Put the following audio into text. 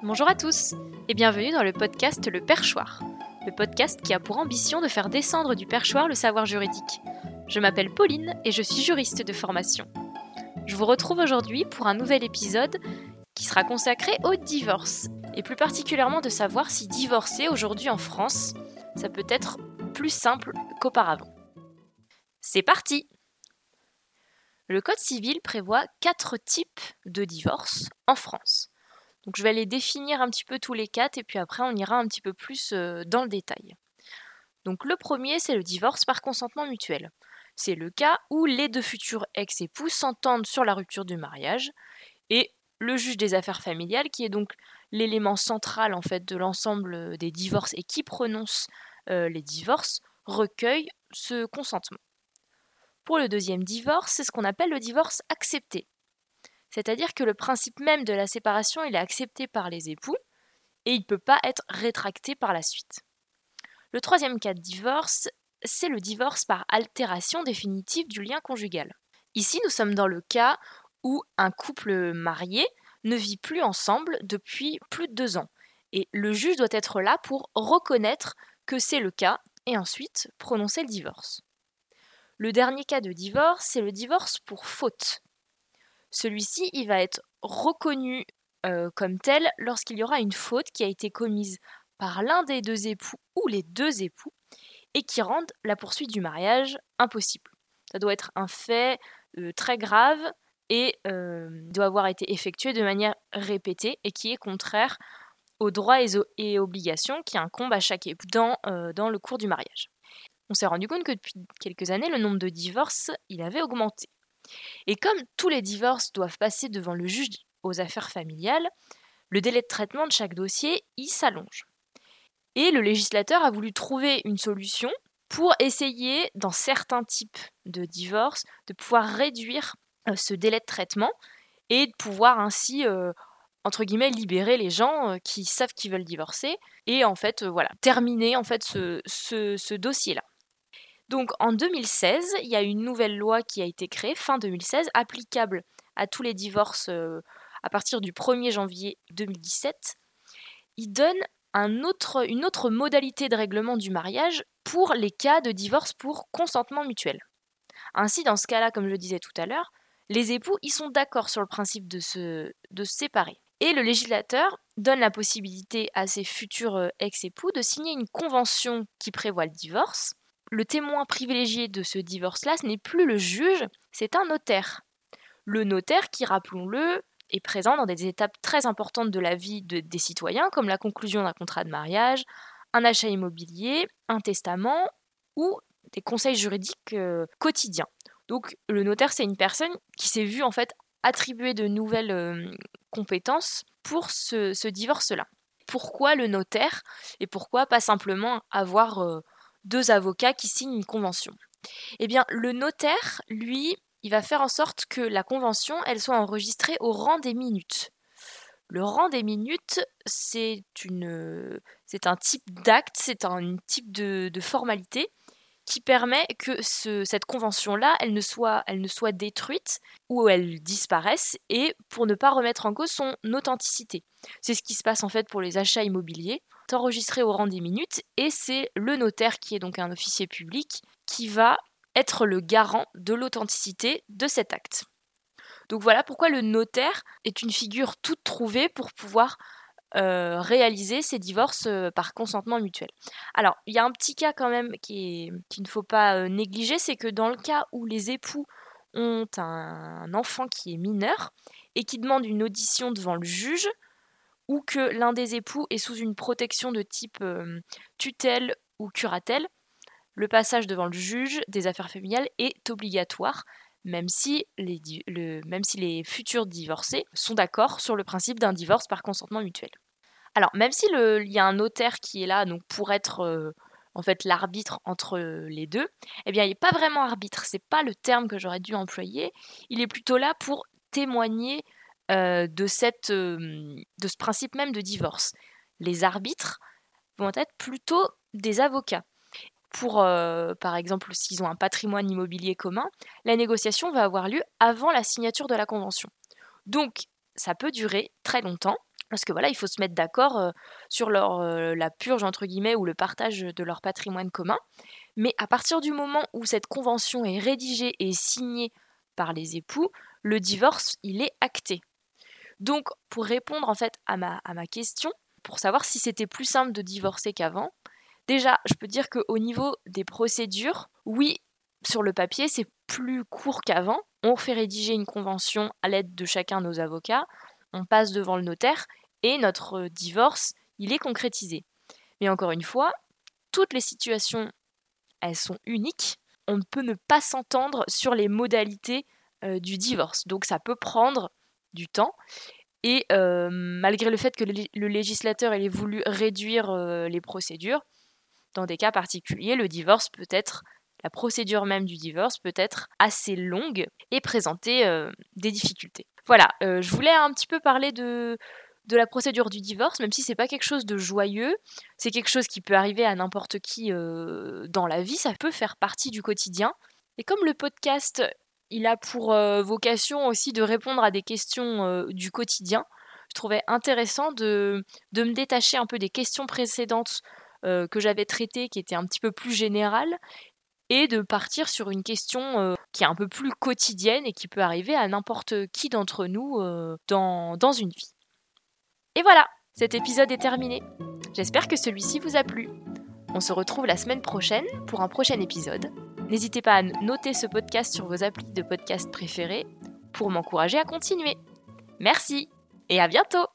Bonjour à tous et bienvenue dans le podcast Le Perchoir, le podcast qui a pour ambition de faire descendre du perchoir le savoir juridique. Je m'appelle Pauline et je suis juriste de formation. Je vous retrouve aujourd'hui pour un nouvel épisode qui sera consacré au divorce et plus particulièrement de savoir si divorcer aujourd'hui en France, ça peut être plus simple qu'auparavant. C'est parti Le Code civil prévoit quatre types de divorce en France. Donc je vais les définir un petit peu tous les quatre et puis après on ira un petit peu plus euh, dans le détail. Donc le premier c'est le divorce par consentement mutuel. C'est le cas où les deux futurs ex-époux s'entendent sur la rupture du mariage et le juge des affaires familiales, qui est donc l'élément central en fait de l'ensemble euh, des divorces et qui prononce euh, les divorces, recueille ce consentement. Pour le deuxième divorce, c'est ce qu'on appelle le divorce accepté. C'est-à-dire que le principe même de la séparation, il est accepté par les époux et il ne peut pas être rétracté par la suite. Le troisième cas de divorce, c'est le divorce par altération définitive du lien conjugal. Ici, nous sommes dans le cas où un couple marié ne vit plus ensemble depuis plus de deux ans. Et le juge doit être là pour reconnaître que c'est le cas et ensuite prononcer le divorce. Le dernier cas de divorce, c'est le divorce pour faute. Celui-ci, il va être reconnu euh, comme tel lorsqu'il y aura une faute qui a été commise par l'un des deux époux ou les deux époux et qui rendent la poursuite du mariage impossible. Ça doit être un fait euh, très grave et euh, doit avoir été effectué de manière répétée et qui est contraire aux droits et, obligations qui incombent à chaque époux dans, dans le cours du mariage on s'est rendu compte que depuis quelques années, le nombre de divorces, il avait augmenté. Et comme tous les divorces doivent passer devant le juge aux affaires familiales, le délai de traitement de chaque dossier, il s'allonge. Et le législateur a voulu trouver une solution pour essayer, dans certains types de divorces, de pouvoir réduire euh, ce délai de traitement et de pouvoir ainsi, euh, entre guillemets, libérer les gens euh, qui savent qu'ils veulent divorcer et en fait, voilà, terminer en fait ce dossier-là. Donc en 2016, il y a une nouvelle loi qui a été créée, fin 2016, applicable à tous les divorces euh, à partir du 1er janvier 2017. Il donne une autre modalité de règlement du mariage pour les cas de divorce pour consentement mutuel. Ainsi, dans ce cas-là, comme je le disais tout à l'heure, les époux ils sont d'accord sur le principe de se, de se séparer. Et le législateur donne la possibilité à ses futurs euh, ex-époux de signer une convention qui prévoit le divorce le témoin privilégié de ce divorce-là, ce n'est plus le juge, c'est un notaire. Le notaire qui, rappelons-le, est présent dans des étapes très importantes de la vie des citoyens, comme la conclusion d'un contrat de mariage, un achat immobilier, un testament ou des conseils juridiques euh, quotidiens. Donc le notaire, c'est une personne qui s'est vue en fait attribuer de nouvelles euh, compétences pour ce, divorce-là. Pourquoi le notaire et pourquoi pas simplement avoir euh, deux avocats qui signent une convention. Eh bien, le notaire, lui, il va faire en sorte que la convention, elle soit enregistrée au rang des minutes. Le rang des minutes, c'est un type d'acte, c'est un type de, formalité qui permet que cette convention-là, elle ne soit, elle ne soit détruite ou elle disparaisse et pour ne pas remettre en cause son authenticité. C'est ce qui se passe en fait pour les achats immobiliers enregistré au rang des minutes et c'est le notaire qui est donc un officier public qui va être le garant de l'authenticité de cet acte. Donc voilà pourquoi le notaire est une figure toute trouvée pour pouvoir euh, réaliser ces divorces euh, par consentement mutuel. Alors, il y a un petit cas quand même qu'il qui ne faut pas euh, négliger, c'est que dans le cas où les époux ont un enfant qui est mineur et qui demande une audition devant le juge, ou que l'un des époux est sous une protection de type euh, tutelle ou curatelle, le passage devant le juge des affaires familiales est obligatoire, même si les, même si les futurs divorcés sont d'accord sur le principe d'un divorce par consentement mutuel. Alors, même s'il y a un notaire qui est là donc pour être euh, en fait l'arbitre entre les deux, eh bien, il n'est pas vraiment arbitre, c'est pas le terme que j'aurais dû employer. Il est plutôt là pour témoigner de, cette, euh, ce principe même de divorce. Les arbitres vont être plutôt des avocats. Pour, euh, par exemple, s'ils ont un patrimoine immobilier commun, la négociation va avoir lieu avant la signature de la convention. Donc, ça peut durer très longtemps, Parce que voilà, il faut se mettre d'accord sur leur, la purge, ou le partage de leur patrimoine commun. Mais à partir du moment où cette convention est rédigée et signée par les époux, le divorce, il est acté. Donc, pour répondre en fait à ma, question, pour savoir si c'était plus simple de divorcer qu'avant, déjà, je peux dire qu'au niveau des procédures, oui, sur le papier, c'est plus court qu'avant. On fait rédiger une convention à l'aide de chacun de nos avocats, on passe devant le notaire et notre divorce, il est concrétisé. Mais encore une fois, toutes les situations, elles sont uniques. On ne peut ne pas s'entendre sur les modalités euh, du divorce. Donc ça peut prendre du temps. Et euh, malgré le fait que le, législateur ait voulu réduire euh, les procédures, dans des cas particuliers, le divorce peut être, la procédure même du divorce peut être assez longue et présenter euh, des difficultés. Voilà, je voulais un petit peu parler de, de la procédure du divorce, même si c'est pas quelque chose de joyeux, c'est quelque chose qui peut arriver à n'importe qui dans la vie, ça peut faire partie du quotidien. Et comme le podcast il a pour euh, vocation aussi de répondre à des questions euh, du quotidien. Je trouvais intéressant de, me détacher un peu des questions précédentes euh, que j'avais traitées, qui étaient un petit peu plus générales, et de partir sur une question qui est un peu plus quotidienne et qui peut arriver à n'importe qui d'entre nous dans une vie. Et voilà, cet épisode est terminé. J'espère que celui-ci vous a plu. On se retrouve la semaine prochaine pour un prochain épisode. N'hésitez pas à noter ce podcast sur vos applis de podcast préférés pour m'encourager à continuer. Merci et à bientôt